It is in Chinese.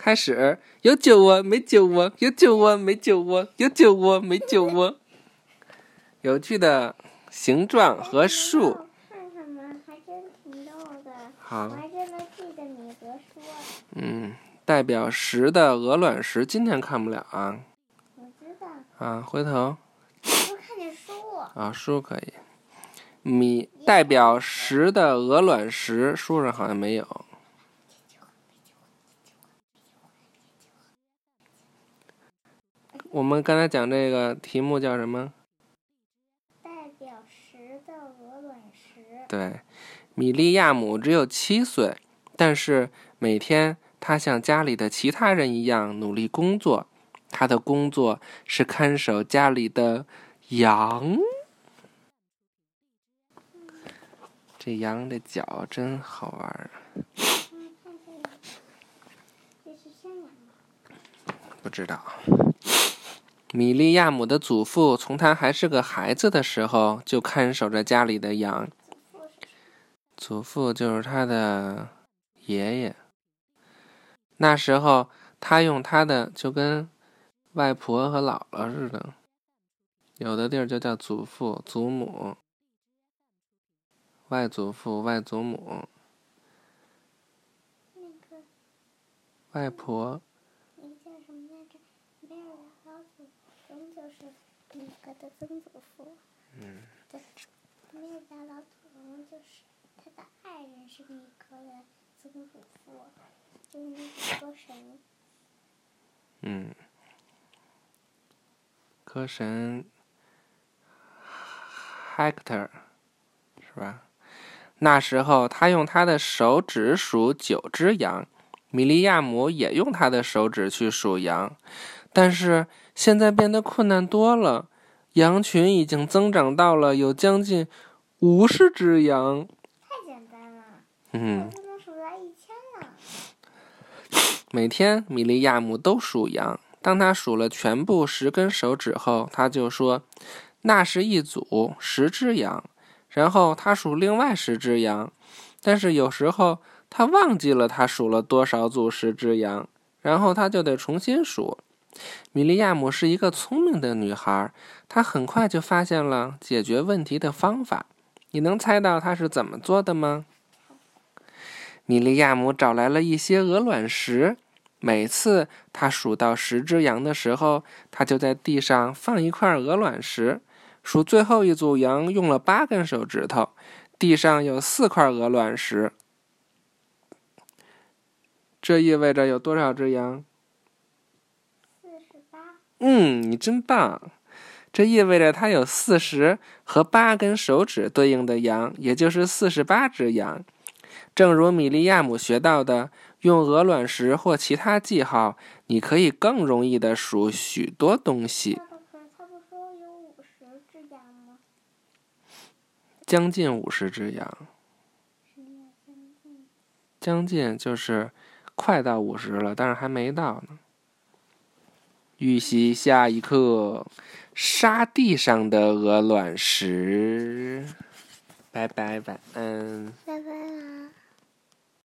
开始，有酒窝没酒窝？有酒窝没酒窝？有酒窝没酒窝？有趣的形状和数。看还真挺逗的。好我，还真能记得说。嗯，代表十的鹅卵石今天看不了啊我知道，啊，回头我看见书。啊书可以。米代表十的鹅卵石，书上好像没有。我们刚才讲这个题目叫什么？代表十的鹅卵石。对，米利亚姆只有七岁，但是每天他像家里的其他人一样努力工作。他的工作是看守家里的羊。这羊的脚真好玩儿？不知道。米利亚姆的祖父从他还是个孩子的时候就看守着家里的羊。祖父就是他的爷爷。那时候，他用他的就跟外婆和姥姥似的，有的地儿就叫祖父、祖母、外祖父、外祖母、外婆。你叫什么来着？就是那个的曾祖父。嗯。对，梅尔的老祖宗就是他的爱人是米格的曾祖父，就是那个歌神。嗯，歌神 Hector 是吧？那时候他用他的手指数九只羊，米利亚姆也用他的手指去数羊，但是现在变得困难多了，羊群已经增长到了有将近五十只羊。太简单了，嗯我，都能数到一千了。每天米利亚姆都数羊。当他数了全部十根手指后，他就说：“那是一组十只羊。”然后他数另外十只羊，但是有时候他忘记了他数了多少组十只羊，然后他就得重新数。米利亚姆是一个聪明的女孩，她很快就发现了解决问题的方法。你能猜到她是怎么做的吗？米利亚姆找来了一些鹅卵石，每次他数到十只羊的时候，他就在地上放一块鹅卵石。数最后一组羊用了八根手指头，地上有四块鹅卵石。这意味着有多少只羊？嗯，你真棒！这意味着它有四十和八根手指对应的羊，也就是四十八只羊。正如米利亚姆学到的，用鹅卵石或其他记号，你可以更容易的数许多东西。他不说有五十只羊吗？将近五十只羊，将近？将近就是快到五十了，但是还没到呢。预习下一课：沙地上的鹅卵石。拜拜，晚安。